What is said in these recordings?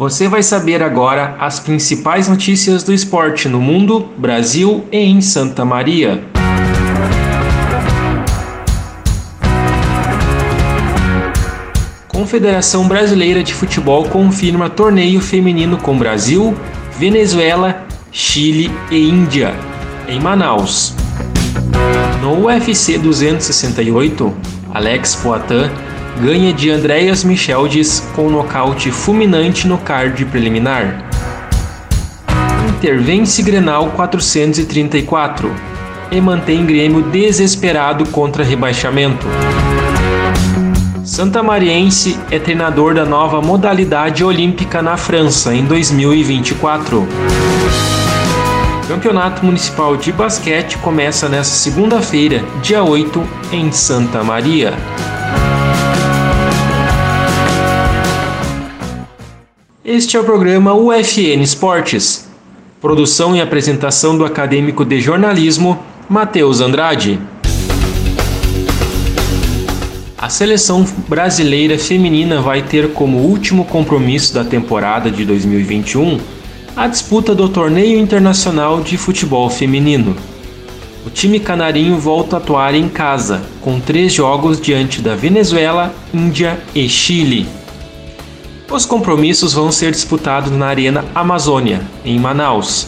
Você vai saber agora as principais notícias do esporte no mundo, Brasil e em Santa Maria. Confederação Brasileira de Futebol confirma torneio feminino com Brasil, Venezuela, Chile e Índia, em Manaus. No UFC 268, Alex Poitin ganha de Andreas Micheldes com nocaute fulminante no card preliminar. Intervence Grenal 434 e mantém Grêmio desesperado contra rebaixamento. Santa Mariense é treinador da nova modalidade olímpica na França em 2024. Campeonato Municipal de Basquete começa nesta segunda-feira, dia 8, em Santa Maria. Este é o programa UFN Esportes. Produção e apresentação do acadêmico de jornalismo Matheus Andrade. A seleção brasileira feminina vai ter como último compromisso da temporada de 2021 a disputa do Torneio Internacional de Futebol Feminino. O time canarinho volta a atuar em casa, com três jogos diante da Venezuela, Índia e Chile. Os compromissos vão ser disputados na Arena Amazônia, em Manaus,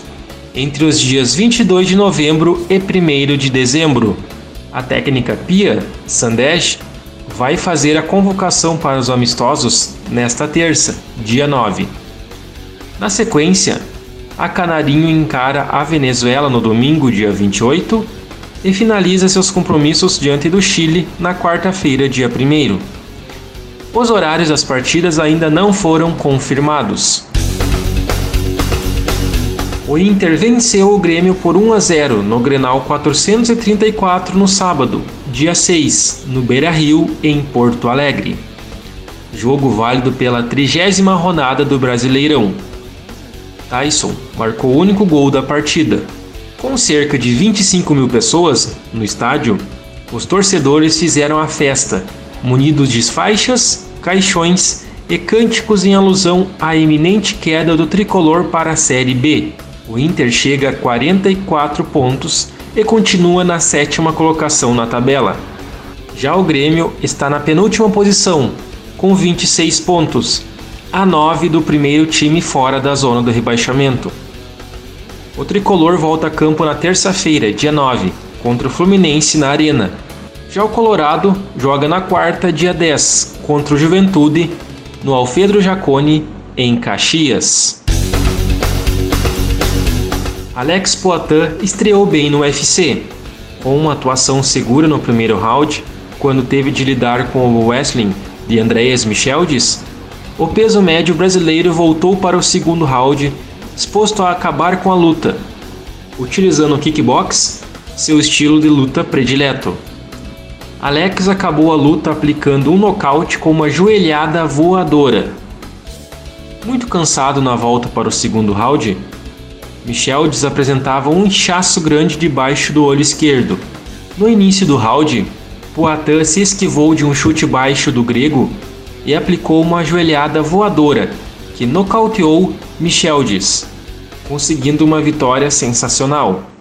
entre os dias 22 de novembro e 1 de dezembro. A técnica Pia Sandesh vai fazer a convocação para os amistosos nesta terça, dia 9. Na sequência, a Canarinho encara a Venezuela no domingo, dia 28, e finaliza seus compromissos diante do Chile na quarta-feira, dia 1. Os horários das partidas ainda não foram confirmados. O Inter venceu o Grêmio por 1 a 0 no Grenal 434 no sábado, dia 6, no Beira-Rio, em Porto Alegre. Jogo válido pela trigésima rodada do Brasileirão. Tyson marcou o único gol da partida. Com cerca de 25 mil pessoas no estádio, os torcedores fizeram a festa munidos de faixas, caixões e cânticos em alusão à iminente queda do tricolor para a Série B. O Inter chega a 44 pontos e continua na sétima colocação na tabela. Já o Grêmio está na penúltima posição, com 26 pontos, a 9 do primeiro time fora da zona do rebaixamento. O tricolor volta a campo na terça-feira, dia 9, contra o Fluminense na Arena, já o Colorado joga na quarta, dia 10, contra o Juventude, no Alfredo Jaconi, em Caxias. Alex Poitin estreou bem no UFC, com uma atuação segura no primeiro round, quando teve de lidar com o wrestling de Andreas Micheldes, o peso médio brasileiro voltou para o segundo round, disposto a acabar com a luta, utilizando o kickbox, seu estilo de luta predileto. Alex acabou a luta aplicando um nocaute com uma joelhada voadora. Muito cansado na volta para o segundo round, Michel apresentava um inchaço grande debaixo do olho esquerdo. No início do round, Poitin se esquivou de um chute baixo do grego e aplicou uma joelhada voadora que nocauteou Micheldes, conseguindo uma vitória sensacional.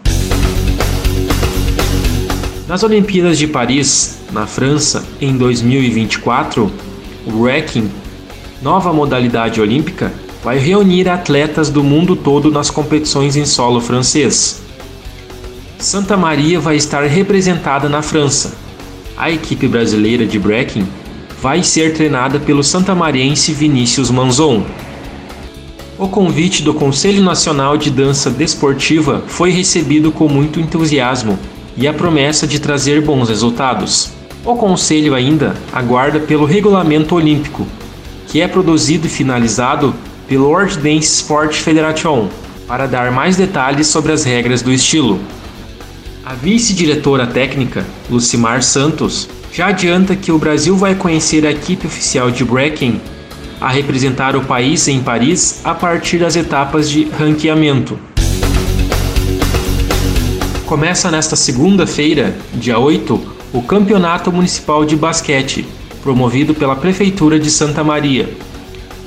Nas Olimpíadas de Paris, na França, em 2024, o Wrecking, nova modalidade olímpica, vai reunir atletas do mundo todo nas competições em solo francês. Santa Maria vai estar representada na França. A equipe brasileira de breaking vai ser treinada pelo santamariense Vinícius Manzon. O convite do Conselho Nacional de Dança Desportiva foi recebido com muito entusiasmo e a promessa de trazer bons resultados. O Conselho ainda aguarda pelo regulamento olímpico, que é produzido e finalizado pelo World Dance Sport Federation. para dar mais detalhes sobre as regras do estilo. A vice-diretora técnica, Lucimar Santos, já adianta que o Brasil vai conhecer a equipe oficial de breaking a representar o país em Paris a partir das etapas de ranqueamento. Começa nesta segunda-feira, dia 8, o Campeonato Municipal de Basquete, promovido pela Prefeitura de Santa Maria,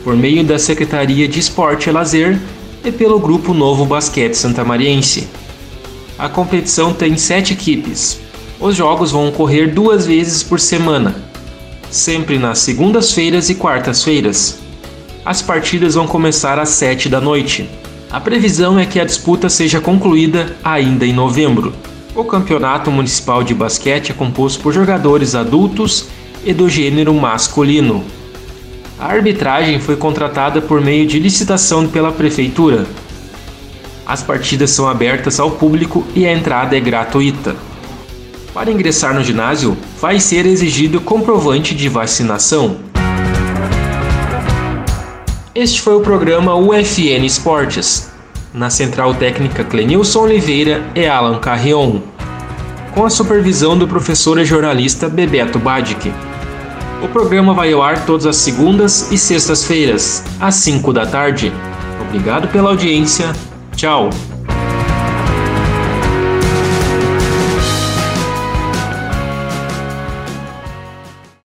por meio da Secretaria de Esporte e Lazer e pelo Grupo Novo Basquete Santamariense. A competição tem sete equipes. Os jogos vão ocorrer duas vezes por semana, sempre nas segundas-feiras e quartas-feiras. As partidas vão começar às sete da noite. A previsão é que a disputa seja concluída ainda em novembro. O Campeonato Municipal de Basquete é composto por jogadores adultos e do gênero masculino. A arbitragem foi contratada por meio de licitação pela Prefeitura. As partidas são abertas ao público e a entrada é gratuita. Para ingressar no ginásio, vai ser exigido comprovante de vacinação. Este foi o programa UFN Esportes. Na central técnica Clenilson Oliveira e Alan Carrion. Com a supervisão do professor e jornalista Bebeto Badic. O programa vai ao ar todas as segundas e sextas-feiras, às 5 da tarde. Obrigado pela audiência. Tchau!